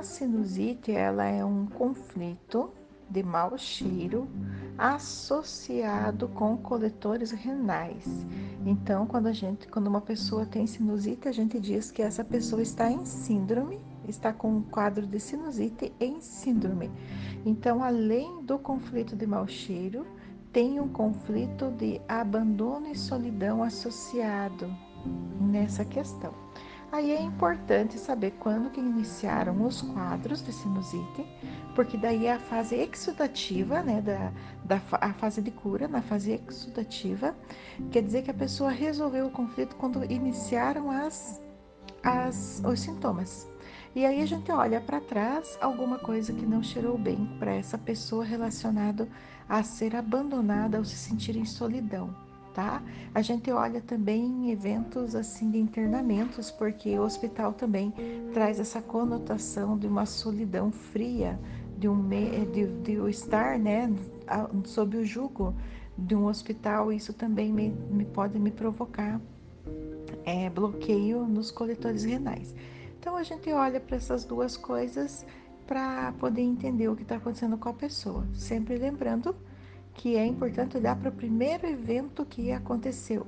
a sinusite ela é um conflito de mau cheiro associado com coletores renais. Então, quando a gente, quando uma pessoa tem sinusite, a gente diz que essa pessoa está em síndrome, está com um quadro de sinusite em síndrome. Então, além do conflito de mau cheiro, tem um conflito de abandono e solidão associado nessa questão. Aí é importante saber quando que iniciaram os quadros de sinusite, porque daí é a fase exudativa, né, da, da a fase de cura, na fase exudativa, quer dizer que a pessoa resolveu o conflito quando iniciaram as, as, os sintomas. E aí a gente olha para trás alguma coisa que não cheirou bem para essa pessoa relacionado a ser abandonada ou se sentir em solidão tá? A gente olha também em eventos assim de internamentos, porque o hospital também traz essa conotação de uma solidão fria, de um de, de estar, né, sob o jugo de um hospital. Isso também me, me pode me provocar é, bloqueio nos coletores renais. Então a gente olha para essas duas coisas para poder entender o que está acontecendo com a pessoa, sempre lembrando que é importante olhar para o primeiro evento que aconteceu.